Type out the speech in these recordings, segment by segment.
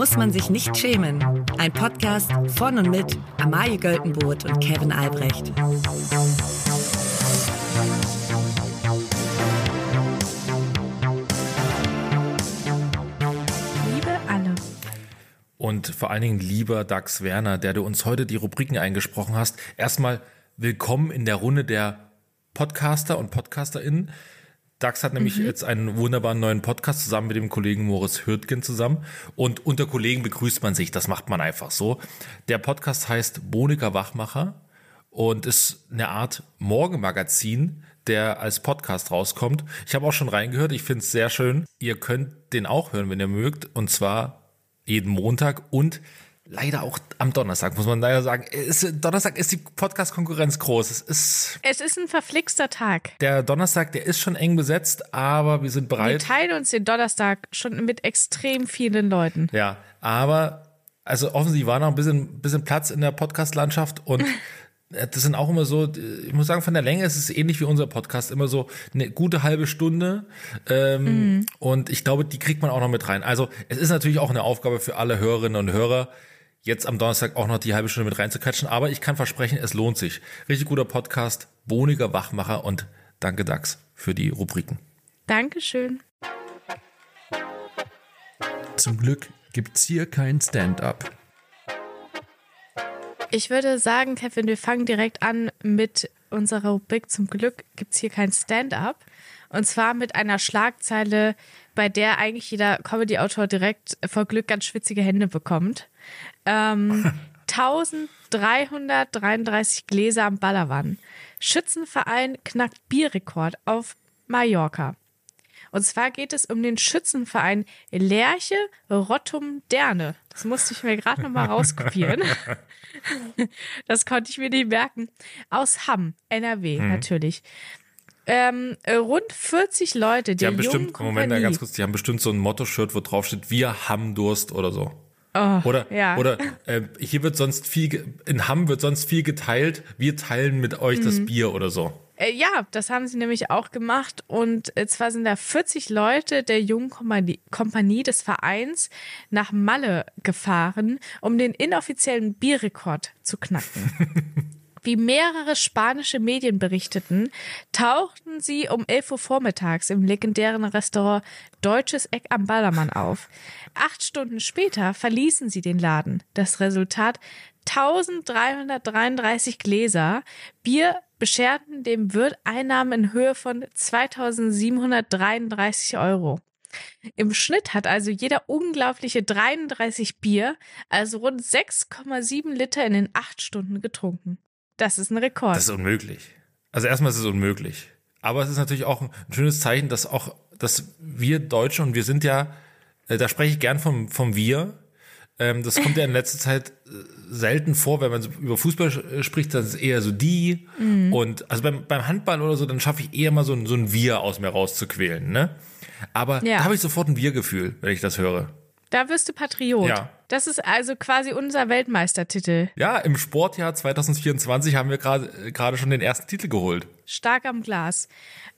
muss man sich nicht schämen. Ein Podcast von und mit Amalie Göltenboot und Kevin Albrecht. Liebe alle. Und vor allen Dingen lieber Dax Werner, der du uns heute die Rubriken eingesprochen hast. Erstmal willkommen in der Runde der Podcaster und PodcasterInnen. Dax hat nämlich mhm. jetzt einen wunderbaren neuen Podcast zusammen mit dem Kollegen Moritz Hürtgen zusammen. Und unter Kollegen begrüßt man sich. Das macht man einfach so. Der Podcast heißt Boniker Wachmacher und ist eine Art Morgenmagazin, der als Podcast rauskommt. Ich habe auch schon reingehört. Ich finde es sehr schön. Ihr könnt den auch hören, wenn ihr mögt. Und zwar jeden Montag und leider auch am Donnerstag, muss man leider sagen. Ist, Donnerstag ist die Podcast-Konkurrenz groß. Es ist, es ist ein verflixter Tag. Der Donnerstag, der ist schon eng besetzt, aber wir sind bereit. Wir teilen uns den Donnerstag schon mit extrem vielen Leuten. Ja, aber also offensichtlich war noch ein bisschen, bisschen Platz in der Podcast-Landschaft und das sind auch immer so, ich muss sagen, von der Länge ist es ähnlich wie unser Podcast, immer so eine gute halbe Stunde. Ähm, mhm. Und ich glaube, die kriegt man auch noch mit rein. Also es ist natürlich auch eine Aufgabe für alle Hörerinnen und Hörer, jetzt am Donnerstag auch noch die halbe Stunde mit reinzukatschen. Aber ich kann versprechen, es lohnt sich. Richtig guter Podcast, bohniger Wachmacher und danke Dax für die Rubriken. Dankeschön. Zum Glück gibt's hier kein Stand-up. Ich würde sagen, Kevin, wir fangen direkt an mit unserer Rubrik Zum Glück gibt's hier kein Stand-up. Und zwar mit einer Schlagzeile, bei der eigentlich jeder Comedy-Autor direkt vor Glück ganz schwitzige Hände bekommt. Ähm, 1333 Gläser am Ballerwann. Schützenverein knackt Bierrekord auf Mallorca. Und zwar geht es um den Schützenverein Lerche Rottum Derne. Das musste ich mir gerade nochmal rauskopieren. das konnte ich mir nicht merken. Aus Hamm, NRW hm. natürlich. Ähm, rund 40 Leute, die haben bestimmt, Moment, ganz kurz, die haben bestimmt so ein Motto-Shirt, wo drauf steht, wir haben Durst oder so. Oh, oder ja. oder äh, hier wird sonst viel in Hamm wird sonst viel geteilt. Wir teilen mit euch mhm. das Bier oder so. Äh, ja, das haben sie nämlich auch gemacht und äh, zwar sind da 40 Leute der jungen Kompanie, Kompanie des Vereins nach Malle gefahren, um den inoffiziellen Bierrekord zu knacken. Wie mehrere spanische Medien berichteten, tauchten sie um 11 Uhr vormittags im legendären Restaurant Deutsches Eck am Ballermann auf. Acht Stunden später verließen sie den Laden. Das Resultat 1333 Gläser Bier bescherten dem Wirt Einnahmen in Höhe von 2733 Euro. Im Schnitt hat also jeder unglaubliche 33 Bier, also rund 6,7 Liter in den acht Stunden getrunken. Das ist ein Rekord. Das ist unmöglich. Also erstmal ist es unmöglich. Aber es ist natürlich auch ein schönes Zeichen, dass auch, dass wir Deutsche und wir sind ja, äh, da spreche ich gern vom, vom Wir. Ähm, das kommt ja in letzter Zeit äh, selten vor, wenn man über Fußball spricht, dann ist es eher so die. Mhm. Und also beim, beim Handball oder so, dann schaffe ich eher mal so ein, so ein Wir aus mir rauszuquälen, ne? Aber ja. da habe ich sofort ein Wir-Gefühl, wenn ich das höre. Da wirst du Patriot. Ja. Das ist also quasi unser Weltmeistertitel. Ja, im Sportjahr 2024 haben wir gerade gerade schon den ersten Titel geholt. Stark am Glas.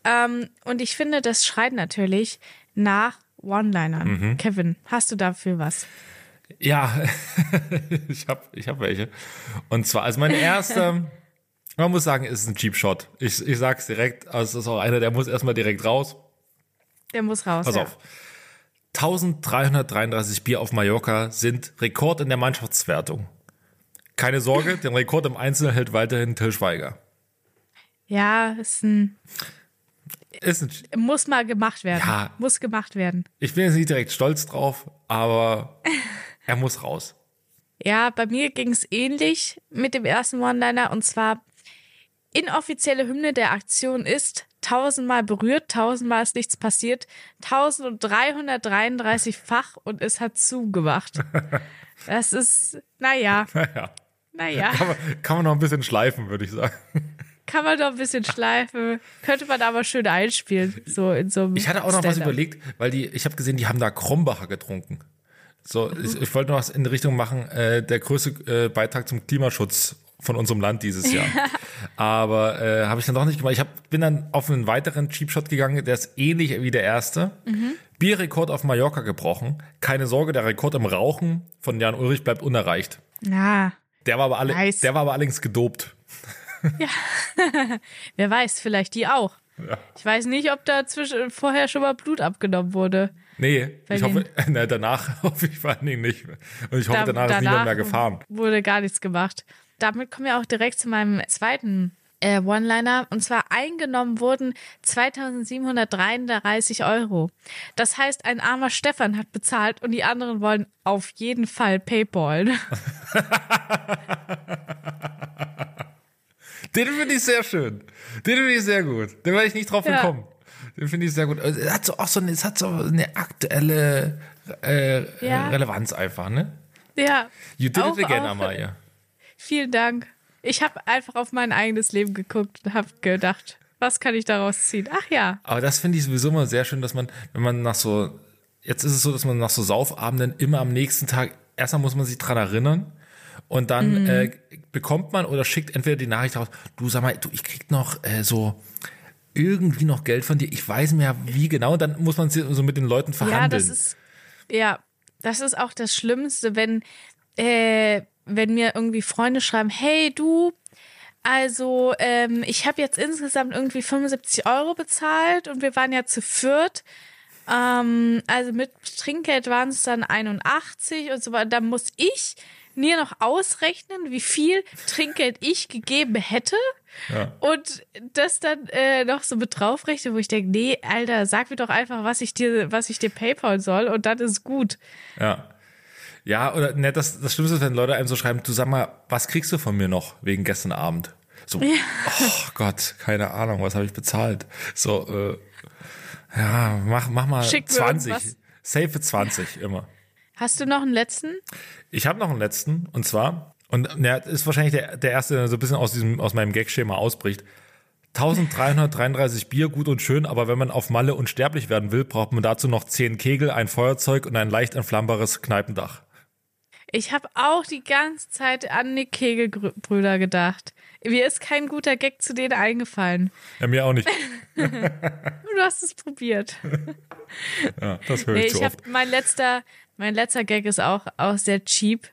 Ähm, und ich finde, das schreit natürlich nach One-Linern. Mhm. Kevin, hast du dafür was? Ja, ich habe ich hab welche. Und zwar, also mein erster, man muss sagen, ist ein Cheap Shot. Ich, ich sag's direkt, also es ist auch einer, der muss erstmal direkt raus. Der muss raus. Pass ja. auf. 1333 Bier auf Mallorca sind Rekord in der Mannschaftswertung. Keine Sorge, den Rekord im Einzel hält weiterhin Till Schweiger. Ja, ist ein, ist ein muss mal gemacht werden. Ja, muss gemacht werden. Ich bin jetzt nicht direkt stolz drauf, aber er muss raus. Ja, bei mir ging es ähnlich mit dem ersten One-Liner und zwar inoffizielle Hymne der Aktion ist tausendmal berührt, tausendmal ist nichts passiert, 1333 Fach und es hat zugemacht. Das ist, naja. Naja. Naja. Kann man, kann man noch ein bisschen schleifen, würde ich sagen. Kann man noch ein bisschen schleifen. Könnte man aber schön einspielen, so in so einem Ich hatte auch noch was überlegt, weil die, ich habe gesehen, die haben da Krombacher getrunken. So, ich, ich wollte noch was in die Richtung machen, äh, der größte äh, Beitrag zum Klimaschutz von unserem Land dieses Jahr. Aber äh, habe ich dann doch nicht gemacht. Ich hab, bin dann auf einen weiteren Cheap Shot gegangen, der ist ähnlich wie der erste. Bierrekord auf Mallorca gebrochen. Keine Sorge, der Rekord im Rauchen von Jan Ulrich bleibt unerreicht. Ja, Der war aber, alle, Nice. der war aber allerdings gedopt. wer weiß, vielleicht die auch. Ja. Ich weiß nicht, ob da zwischen, vorher schon mal Blut abgenommen wurde. Nee, Bei ich hoffe, na, danach hoffe ich vor allen Dingen nicht. Und ich hoffe, Da- danach, ist niemand mehr gefahren. Wurde gar nichts gemacht. Damit kommen wir auch direkt zu meinem zweiten äh, One-Liner. Und zwar eingenommen wurden 2733 Euro. Das heißt, ein armer Stefan hat bezahlt und die anderen wollen auf jeden Fall Paypal. Den finde ich sehr schön. Den finde ich sehr gut. Den wäre ich nicht drauf Ja. gekommen. Den finde ich sehr gut. Es hat so auch so eine, es hat so eine aktuelle äh, Ja. Relevanz einfach, ne? ja. You did Auch- it again, auch- Amalia. Vielen Dank. Ich habe einfach auf mein eigenes Leben geguckt und habe gedacht, was kann ich daraus ziehen? Ach ja. Aber das finde ich sowieso immer sehr schön, dass man, wenn man nach so, jetzt ist es so, dass man nach so Saufabenden immer am nächsten Tag, erstmal muss man sich dran erinnern und dann äh, bekommt man oder schickt entweder die Nachricht raus, du sag mal, du, ich krieg noch äh, so irgendwie noch Geld von dir, ich weiß mehr wie genau, dann muss man so mit den Leuten verhandeln. Ja, das ist ja, das ist auch das Schlimmste, wenn äh, wenn mir irgendwie Freunde schreiben, hey du, also ähm, ich habe jetzt insgesamt irgendwie 75 Euro bezahlt und wir waren ja zu viert. Ähm, also mit Trinkgeld waren es dann 81 und so weiter. Da muss ich mir noch ausrechnen, wie viel Trinkgeld ich gegeben hätte. Ja. Und das dann äh, noch so mit draufrechne, wo ich denke, nee, Alter, sag mir doch einfach, was ich dir, was ich dir PayPal soll und dann ist gut. Ja. Ja, oder ne, das, das Schlimmste ist, wenn Leute einem so schreiben, du sag mal, was kriegst du von mir noch wegen gestern Abend? So, oh Gott, keine Ahnung, was habe ich bezahlt? So, äh, ja, mach, mach mal Schick mir 20. irgendwas. Safe für 20 immer. Hast du noch einen letzten? Ich habe noch einen letzten, und zwar, und der ist wahrscheinlich der, der erste, der so ein bisschen aus diesem, aus meinem Gag-Schema ausbricht. 1333 Bier, gut und schön, aber wenn man auf Malle unsterblich werden will, braucht man dazu noch 10 Kegel, ein Feuerzeug und ein leicht entflammbares Kneipendach. Ich habe auch die ganze Zeit an die Kegelbrüder gedacht. Mir ist kein guter Gag zu denen eingefallen. Ja, mir auch nicht. Du hast es probiert. Ja, das höre Nee, ich zu ich oft. mein letzter, mein letzter Gag ist auch, auch sehr cheap.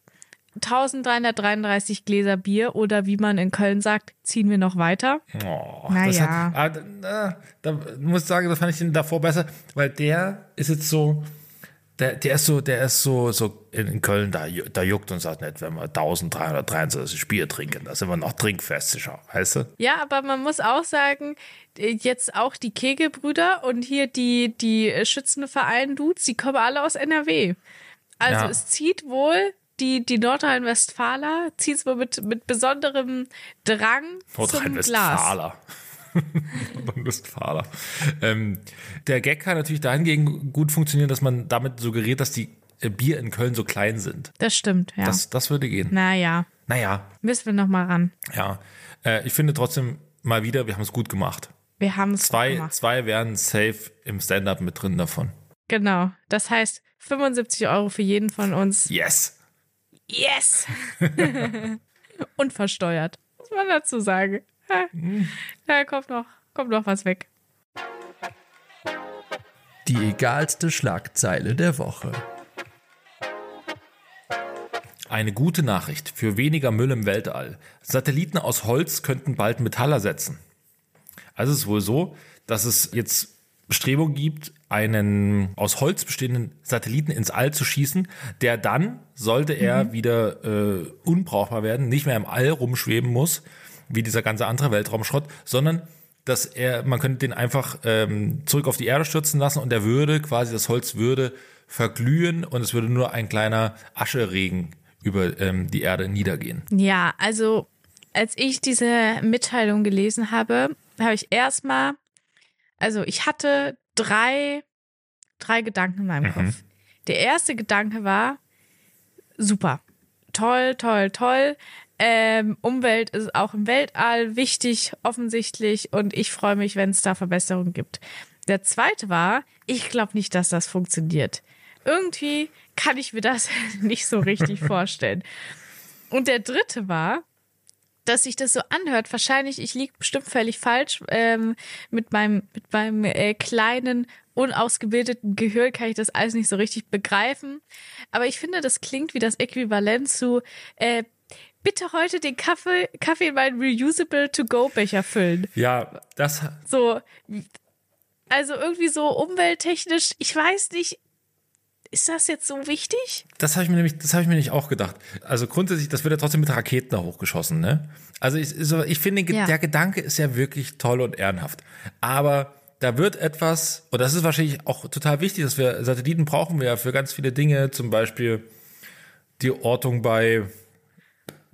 1333 Gläser Bier oder wie man in Köln sagt, ziehen wir noch weiter. Oh, Na das ja. Hat, ah, da, da muss ich sagen, das fand ich den davor besser, weil der ist jetzt so, der, der ist so, der ist so, so in Köln, da, da juckt uns das nicht, wenn wir 1323 Bier trinken, da sind wir noch trinkfestischer, weißt du? Ja, aber man muss auch sagen, äh, jetzt auch die Kegelbrüder und hier die, die Schützenverein-Dudes, die kommen alle aus NRW. Also Ja. es zieht wohl, die, die Nordrhein-Westfaler zieht es wohl mit, mit besonderem Drang zum Glas. Nordrhein-Westfaler. Nordrhein-Westfaler. Ähm, der Gag kann natürlich dahingegen gut funktionieren, dass man damit suggeriert, dass die äh, Bier in Köln so klein sind. Das stimmt, ja. Das, das würde gehen. naja, Naja, müssen wir noch mal ran. ja. Äh, ich finde trotzdem mal wieder, wir haben es gut gemacht. Wir haben es Zwei, gemacht. zwei wären safe im Stand-up mit drin davon. Genau. Das heißt 75 Euro für jeden von uns. Yes! Yes! Und versteuert. Muss man dazu sagen. Ja, Da kommt noch, kommt noch was weg. Die egalste Schlagzeile der Woche. Eine gute Nachricht für weniger Müll im Weltall. Satelliten aus Holz könnten bald Metall ersetzen. Also es ist wohl so, dass es jetzt Bestrebungen gibt, einen aus Holz bestehenden Satelliten ins All zu schießen, der dann, sollte er wieder äh, unbrauchbar werden, nicht mehr im All rumschweben muss, wie dieser ganze andere Weltraumschrott, sondern dass er, man könnte den einfach ähm, zurück auf die Erde stürzen lassen und der würde quasi, das Holz würde verglühen und es würde nur ein kleiner Ascheregen über ähm, die Erde niedergehen. Ja, also als ich diese Mitteilung gelesen habe, habe ich erstmal, also ich hatte drei, drei Gedanken in meinem Kopf. Der erste Gedanke war, super, toll, toll, toll. Ähm, Umwelt ist auch im Weltall wichtig, offensichtlich, und ich freue mich, wenn es da Verbesserungen gibt. Der zweite war, ich glaube nicht, dass das funktioniert. Irgendwie kann ich mir das nicht so richtig vorstellen. Und der dritte war, dass sich das so anhört. Wahrscheinlich, ich liege bestimmt völlig falsch. Ähm, mit meinem, mit meinem äh, kleinen, unausgebildeten Gehirn kann ich das alles nicht so richtig begreifen. Aber ich finde, das klingt wie das Äquivalent zu äh, bitte heute den Kaffee, Kaffee in meinen reusable To-Go-Becher füllen. Ja, das. So, also irgendwie so umwelttechnisch, ich weiß nicht, ist das jetzt so wichtig? Das habe ich mir nämlich, das habe ich mir nicht auch gedacht. Also grundsätzlich, das wird ja trotzdem mit Raketen da hochgeschossen, ne? Also ich, so, ich finde, Ja. der Gedanke ist ja wirklich toll und ehrenhaft. Aber da wird etwas, und das ist wahrscheinlich auch total wichtig, dass wir Satelliten brauchen wir ja für ganz viele Dinge, zum Beispiel die Ortung bei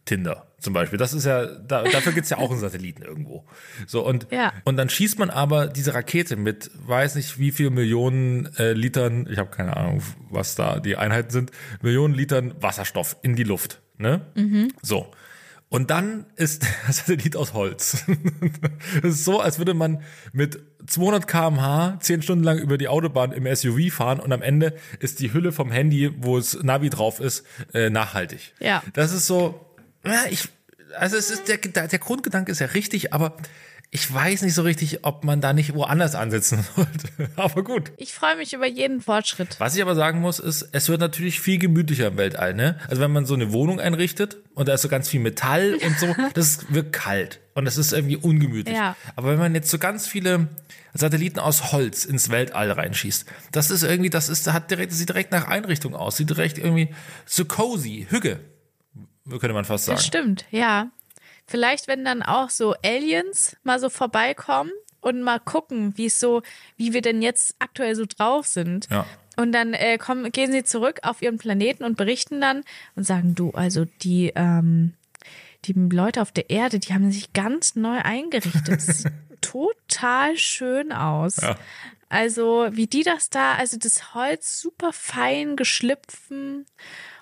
Tinder zum Beispiel. Das ist ja, da, dafür gibt's ja auch einen Satelliten irgendwo. So, und, Ja. und dann schießt man aber diese Rakete mit, weiß nicht wie viel Millionen äh, Litern, ich habe keine Ahnung, was da die Einheiten sind, Millionen Litern Wasserstoff in die Luft. Ne? So. Und dann ist der Satellit aus Holz. Es ist so, als würde man mit 200 km/h 10 Stunden lang über die Autobahn im SUV fahren und am Ende ist die Hülle vom Handy, wo es Navi drauf ist, äh, nachhaltig. Ja. Das ist so, ja, ich, also es ist der, der, Grundgedanke ist ja richtig, aber ich weiß nicht so richtig, ob man da nicht woanders ansetzen sollte. Aber gut. Ich freue mich über jeden Fortschritt. Was ich aber sagen muss, ist, es wird natürlich viel gemütlicher im Weltall, ne? Also wenn man so eine Wohnung einrichtet und da ist so ganz viel Metall und so, das wird kalt und das ist irgendwie ungemütlich. Ja. Aber wenn man jetzt so ganz viele Satelliten aus Holz ins Weltall reinschießt, das ist irgendwie, das ist, hat direkt, sieht direkt nach Einrichtung aus, sieht direkt irgendwie so cozy, Hügge, könnte man fast sagen. Das stimmt, ja. Vielleicht, wenn dann auch so Aliens mal so vorbeikommen und mal gucken, wie es so, wie wir denn jetzt aktuell so drauf sind. Ja. Und dann äh, kommen, gehen sie zurück auf ihren Planeten und berichten dann und sagen, du, also die, ähm, die Leute auf der Erde, die haben sich ganz neu eingerichtet. Das sieht total schön aus. Ja. Also, wie die das da, also das Holz super fein geschliffen.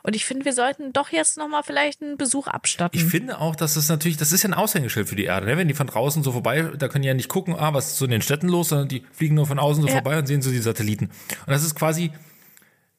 Und ich finde, wir sollten doch jetzt nochmal vielleicht einen Besuch abstatten. Ich finde auch, dass das natürlich, das ist ja ein Aushängeschild für die Erde. Ne? Wenn die von draußen so vorbei, da können die ja nicht gucken, ah, was ist so in den Städten los, sondern die fliegen nur von außen so Ja. vorbei und sehen so die Satelliten. Und das ist quasi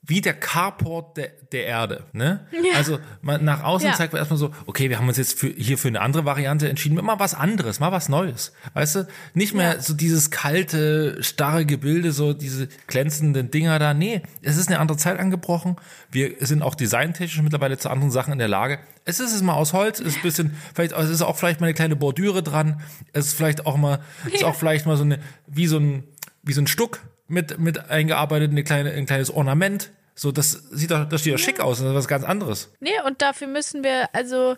wie der Carport der, der Erde. Ne? Ja. Also man, nach außen Ja. zeigt man erstmal so, okay, wir haben uns jetzt für, hier für eine andere Variante entschieden, mal was anderes, mal was Neues. Weißt du, nicht mehr Ja. so dieses kalte, starre Gebilde, so diese glänzenden Dinger da. Nee, es ist eine andere Zeit angebrochen. Wir sind auch designtechnisch mittlerweile zu anderen Sachen in der Lage. Es ist es mal aus Holz, es ist ein bisschen, vielleicht, es ist auch vielleicht mal eine kleine Bordüre dran. Es ist vielleicht auch mal, ist auch vielleicht mal so eine, wie so ein, wie so ein Stuck mit, mit eingearbeitet, eine kleine, ein kleines Ornament. So, das sieht doch, das steht doch schick aus, das ist was ganz anderes. Nee, und dafür müssen wir, also,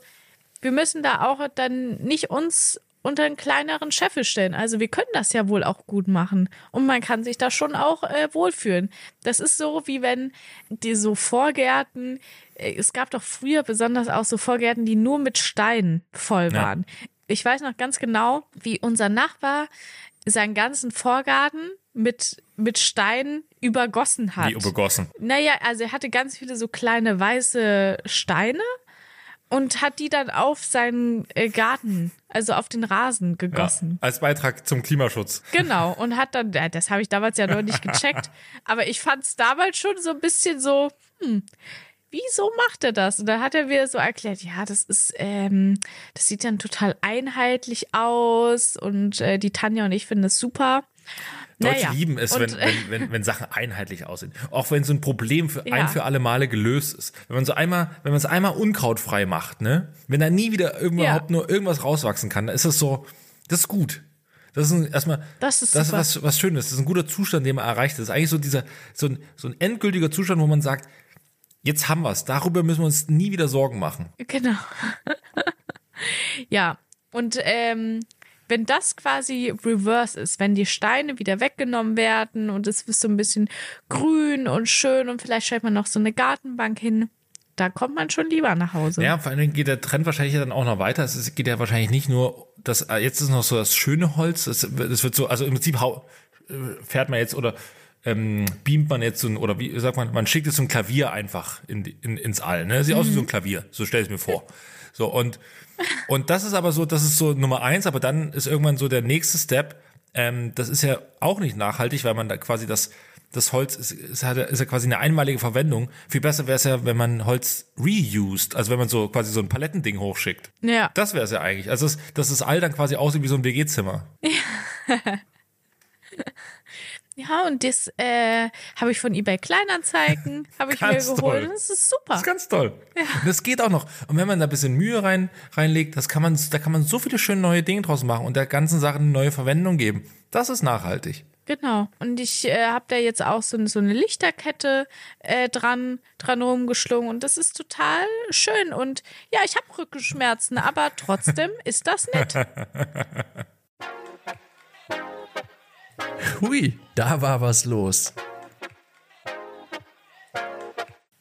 wir müssen da auch dann nicht uns unter einen kleineren Scheffel stellen. Also wir können das ja wohl auch gut machen. Und man kann sich da schon auch äh, wohlfühlen. Das ist so, wie wenn die so Vorgärten, äh, es gab doch früher besonders auch so Vorgärten, die nur mit Steinen voll Ja. waren. Ich weiß noch ganz genau, wie unser Nachbar seinen ganzen Vorgarten mit, mit Steinen übergossen hat. Wie übergossen. Naja, also er hatte ganz viele so kleine weiße Steine und hat die dann auf seinen äh, Garten, also auf den Rasen Ja, gegossen. als Beitrag zum Klimaschutz. Genau. Und hat dann, ja, das habe ich damals ja noch nicht gecheckt, aber ich fand es damals schon so ein bisschen so, hm, wieso macht er das? Und dann hat er mir so erklärt, ja, das ist, ähm, das sieht dann total einheitlich aus und äh, die Tanja und ich finden das super. Deutsche Naja, lieben es, wenn, wenn, wenn, wenn Sachen einheitlich aussehen. Auch wenn so ein Problem für Ja. ein für alle Male gelöst ist. Wenn man so einmal, wenn man es einmal unkrautfrei macht, ne? Wenn da nie wieder überhaupt nur irgendwas rauswachsen kann, dann ist das so, das ist gut. Das ist ein, erstmal, Das ist das ist was, was Schönes. Das ist ein guter Zustand, den man erreicht. Das ist eigentlich so dieser, so ein, so ein endgültiger Zustand, wo man sagt, jetzt haben wir's. Darüber müssen wir uns nie wieder Sorgen machen. Genau. ja, und ähm, wenn das quasi reverse ist, wenn die Steine wieder weggenommen werden und es ist so ein bisschen grün und schön und vielleicht stellt man noch so eine Gartenbank hin, da kommt man schon lieber nach Hause. Ja, vor allen Dingen geht der Trend wahrscheinlich dann auch noch weiter. Es geht ja wahrscheinlich nicht nur, das, äh, jetzt ist noch so das schöne Holz, das, wird- das wird so, also im Prinzip äh, fährt man jetzt oder ähm, beamt man jetzt so ein, oder wie sagt man, man schickt jetzt so ein Klavier einfach in, in, ins All. Ne? Sieht aus wie so ein Klavier, so stell ich mir vor. So, und, und das ist aber so, das ist so Nummer eins, aber dann ist irgendwann so der nächste Step, ähm, das ist ja auch nicht nachhaltig, weil man da quasi das, das Holz ist, ist, ist ja quasi eine einmalige Verwendung. Viel besser wäre es ja, wenn man Holz reused, also wenn man so quasi so ein Palettending hochschickt. Ja. Das wäre es ja eigentlich. Also, das, dass das All dann quasi aussieht wie so ein WG-Zimmer. Ja, und das äh, habe ich von eBay Kleinanzeigen, habe ich mir geholt. toll. Das ist super. Das ist ganz toll. Und das geht auch noch. Und wenn man da ein bisschen Mühe rein, reinlegt, das kann man, da kann man so viele schöne neue Dinge draus machen und der ganzen Sache eine neue Verwendung geben. Das ist nachhaltig. Genau. Und ich äh, habe da jetzt auch so, so eine Lichterkette äh, dran, dran rumgeschlungen und das ist total schön. Und ja, ich habe Rückenschmerzen, aber trotzdem ist das nett. Hui, da war was los.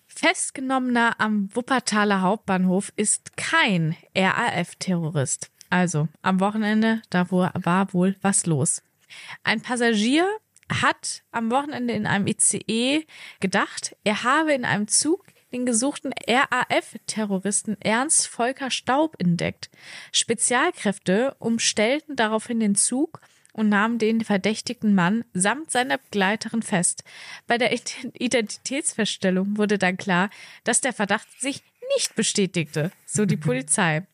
Festgenommener am Wuppertaler Hauptbahnhof ist kein RAF-Terrorist. Also am Wochenende, da war wohl was los. Ein Passagier hat am Wochenende in einem ICE gedacht, er habe in einem Zug den gesuchten RAF-Terroristen Ernst Volker Staub entdeckt. Spezialkräfte umstellten daraufhin den Zug und nahmen den verdächtigten Mann samt seiner Begleiterin fest. Bei der Ident- Identitätsfeststellung wurde dann klar, dass der Verdacht sich nicht bestätigte, so die Polizei.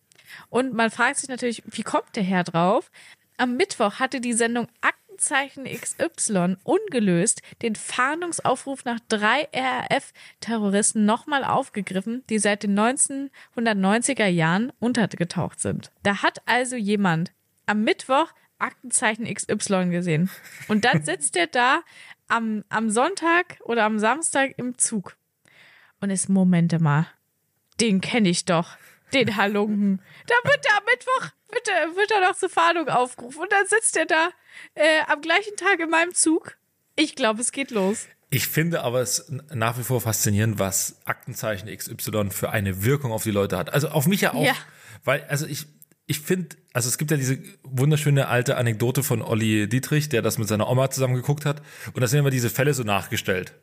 Und man fragt sich natürlich, wie kommt der Herr drauf? Am Mittwoch hatte die Sendung Aktenzeichen XY ungelöst den Fahndungsaufruf nach drei RAF-Terroristen nochmal aufgegriffen, die seit den 1990er Jahren untergetaucht sind. Da hat also jemand am Mittwoch Aktenzeichen XY gesehen. Und dann sitzt er da am, am Sonntag oder am Samstag im Zug und ist, Momente mal, den kenne ich doch, den Halunken. Da wird er am Mittwoch, wird er, wird er noch zur Fahndung aufgerufen und dann sitzt er da äh, am gleichen Tag in meinem Zug. Ich glaube, es geht los. Ich finde aber es nach wie vor faszinierend, was Aktenzeichen XY für eine Wirkung auf die Leute hat. Also auf mich ja auch. Ja. Weil, also ich, ich finde, also es gibt ja diese wunderschöne alte Anekdote von Olli Dietrich, der das mit seiner Oma zusammen geguckt hat. Und da sind immer diese Fälle so nachgestellt.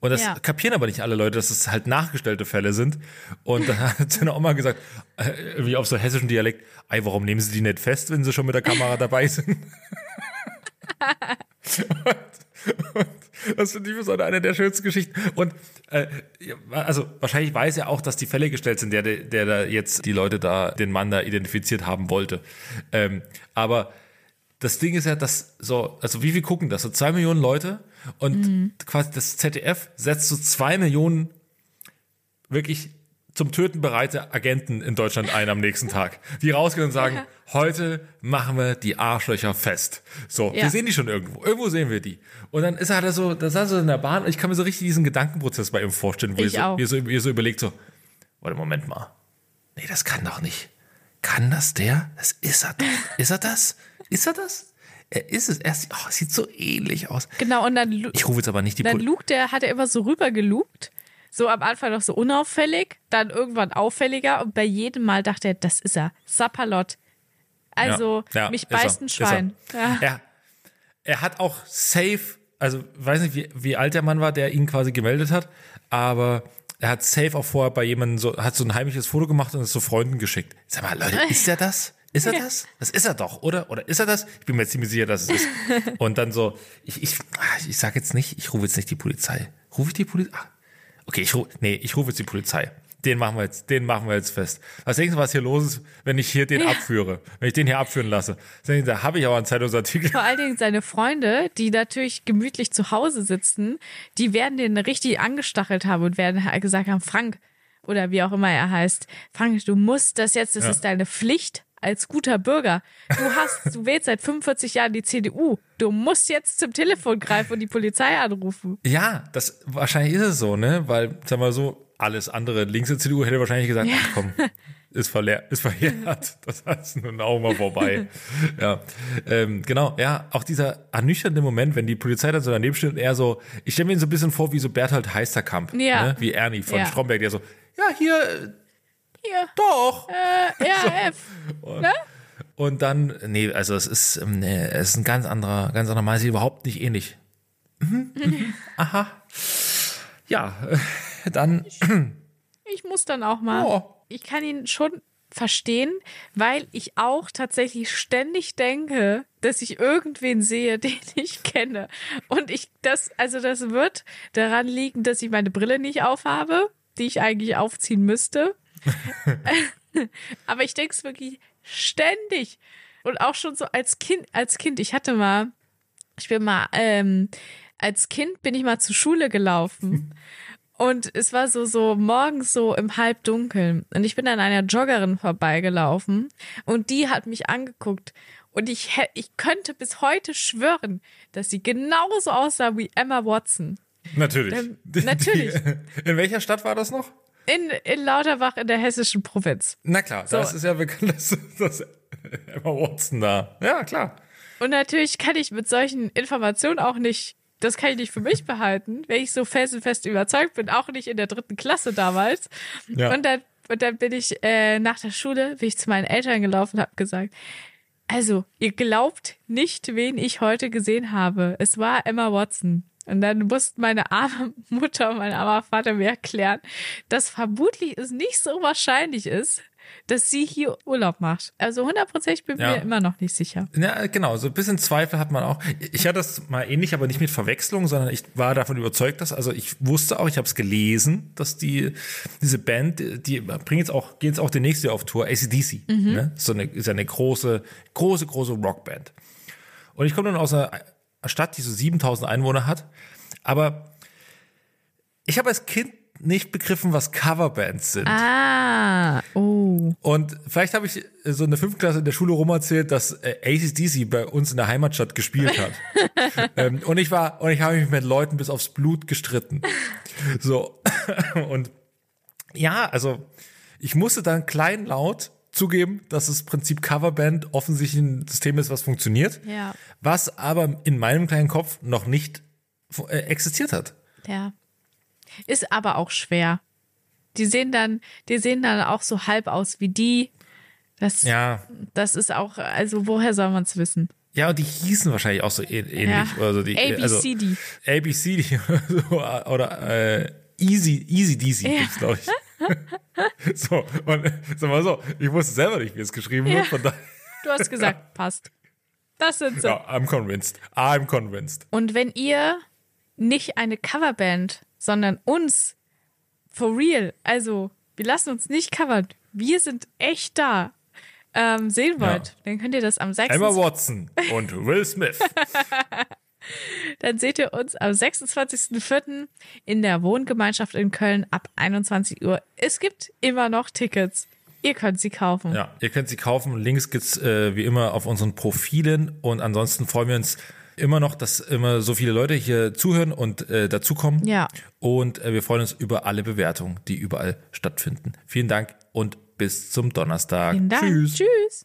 Und das Ja. kapieren aber nicht alle Leute, dass es halt nachgestellte Fälle sind. Und dann hat seine Oma gesagt, äh, wie auf so hessischen Dialekt, ey, warum nehmen sie die nicht fest, wenn sie schon mit der Kamera dabei sind? und das finde ich so eine der schönsten Geschichten. Und äh, also wahrscheinlich weiß er auch, dass die Fälle gestellt sind, der, der, da jetzt die Leute da, den Mann da identifiziert haben wollte. Ähm, aber das Ding ist ja, dass so, also wie viel gucken das? So zwei Millionen Leute und quasi das ZDF setzt so zwei Millionen wirklich zum Töten bereite Agenten in Deutschland ein am nächsten Tag, die rausgehen und sagen, heute machen wir die Arschlöcher fest. So, Ja. wir sehen die schon irgendwo. Irgendwo sehen wir die. Und dann ist er halt so, da saß er in der Bahn und ich kann mir so richtig diesen Gedankenprozess bei ihm vorstellen, wo Ich ihr so, ihr, so, ihr so überlegt so, warte, Moment mal. Nee, das kann doch nicht. Kann das der? Das ist er doch. Ist er das? Ist er das? Er ist es. Er sieht, oh, sieht so ähnlich aus. Genau, und dann, Ich rufe jetzt aber nicht die dann Polizei. lugt er, hat er immer so rüber gelugt. So am Anfang noch so unauffällig, dann irgendwann auffälliger und bei jedem Mal dachte er, das ist er. Sapperlot. Also, Ja, ja, mich er, beißt ein Schwein. Er. Ja. Er, er hat auch safe, also weiß nicht, wie, wie alt der Mann war, der ihn quasi gemeldet hat, aber er hat safe auch vorher bei jemandem so, hat so ein heimliches Foto gemacht und es so Freunden geschickt. Sag mal, Leute, ist er das? Ist er das? Das ist er doch, oder? Oder ist er das? Ich bin mir ziemlich sicher, dass es ist. Und dann so, ich, ich, ich sag jetzt nicht, ich rufe jetzt nicht die Polizei. Rufe ich die Polizei? Okay, ich rufe, nee, ich rufe jetzt die Polizei. Den machen wir jetzt, den machen wir jetzt fest. Was denkst du, was hier los ist, wenn ich hier den abführe? Wenn ich den hier abführen lasse? Da habe ich aber einen Zeitungsartikel. Vor allen Dingen seine Freunde, die natürlich gemütlich zu Hause sitzen, die werden den richtig angestachelt haben und werden gesagt haben, Frank, oder wie auch immer er heißt, Frank, du musst das jetzt, das Ja. ist deine Pflicht als guter Bürger. Du hast, du wählst seit 45 Jahren die CDU. Du musst jetzt zum Telefon greifen und die Polizei anrufen. Ja, das wahrscheinlich ist es so, ne? Weil, sag mal so, alles andere links der CDU hätte wahrscheinlich gesagt, ach komm, ist verleer, ist verjährt. Das heißt nun auch mal vorbei. ja. Ähm, genau, ja, auch dieser ernüchternde Moment, wenn die Polizei dann so daneben steht und er so, ich stelle mir ihn so ein bisschen vor wie so Berthold Heisterkamp, Ja. ne? wie Ernie von Ja. Stromberg, der so, ja, hier, Hier, doch. äh, RAF. Ne? Und dann, nee, also es ist, ähm, nee, es ist ein ganz anderer, ganz anderer Mal, sie überhaupt nicht ähnlich. Mhm, mhm, Aha. Ja, äh, dann, Ich muss dann auch mal. oh, Ich kann ihn schon verstehen, weil ich auch tatsächlich ständig denke, dass ich irgendwen sehe, den ich kenne. Und ich, das, also das wird daran liegen, dass ich meine Brille nicht aufhabe, die ich eigentlich aufziehen müsste. Aber ich denke es wirklich ständig. Und auch schon so als Kind, als Kind, ich hatte mal, ich bin mal, ähm, als Kind bin ich mal zur Schule gelaufen. Und es war so, so morgens so im Halbdunkeln. Und ich bin an einer Joggerin vorbeigelaufen und die hat mich angeguckt. Und ich, ich könnte bis heute schwören, dass sie genauso aussah wie Emma Watson. Natürlich. Ähm, natürlich. In welcher Stadt war das noch? In, in Lauterbach in der hessischen Provinz. Na klar, So. das ist ja bekannt, dass, dass Emma Watson da. Ja, klar. Und natürlich kann ich mit solchen Informationen auch nicht, das kann ich nicht für mich behalten, wenn ich so felsenfest überzeugt bin, auch nicht in der dritten Klasse damals. Ja. Und dann, und dann bin ich äh, nach der Schule, bin ich zu meinen Eltern gelaufen und habe gesagt, also, ihr glaubt nicht, wen ich heute gesehen habe. Es war Emma Watson. Und dann mussten meine arme Mutter und mein armer Vater mir erklären, dass vermutlich es nicht so wahrscheinlich ist, dass sie hier Urlaub macht. Also hundertprozentig bin ich Ja. mir immer noch nicht sicher. Ja, genau, so ein bisschen Zweifel hat man auch. Ich hatte das mal ähnlich, aber nicht mit Verwechslung, sondern ich war davon überzeugt, dass, also ich wusste auch, ich habe es gelesen, dass die, diese Band, die bringen jetzt auch, gehen jetzt auch demnächst wieder auf Tour, ACDC, ne? So eine, ist eine große, große, große Rockband. Und ich komme dann aus einer Stadt, die so 7000 Einwohner hat, aber ich habe als Kind nicht begriffen, was Coverbands sind. Ah, oh. Und vielleicht habe ich so in der fünften Klasse in der Schule rum erzählt, dass äh, ACDC bei uns in der Heimatstadt gespielt hat. ähm, und ich war, und ich habe mich mit Leuten bis aufs Blut gestritten. So. und ja, also ich musste dann kleinlaut zugeben, dass das Prinzip Coverband offensichtlich ein System ist, was funktioniert. Ja. Was aber in meinem kleinen Kopf noch nicht äh, existiert hat. Ja. Ist aber auch schwer. Die sehen dann, die sehen dann auch so halb aus wie die. Das, Ja. das ist auch, also woher soll man es wissen? Ja, und die hießen wahrscheinlich auch so äh- ähnlich. Ja. Also die, also, ABCD. ABCD oder, so, oder äh, Easy, Easy Deasy, Ja. glaube ich. so, und sag mal so, ich wusste selber nicht, wie es geschrieben Ja. wird, von daher, Du hast gesagt, passt. Das sind so. ja, I'm convinced. I'm convinced. Und wenn ihr nicht eine Coverband, sondern uns for real, also wir lassen uns nicht covern, wir sind echt da, ähm, sehen wollt, Ja. dann könnt ihr das am 6. Emma Watson und Will Smith. Dann seht ihr uns am 26.04. in der Wohngemeinschaft in Köln ab 21 Uhr. Es gibt immer noch Tickets. Ihr könnt sie kaufen. Ja, ihr könnt sie kaufen. Links gibt's äh, wie immer auf unseren Profilen. Und ansonsten freuen wir uns immer noch, dass immer so viele Leute hier zuhören und äh, dazukommen. Ja. Und äh, wir freuen uns über alle Bewertungen, die überall stattfinden. Vielen Dank und bis zum Donnerstag. Vielen Dank. Tschüss. Tschüss.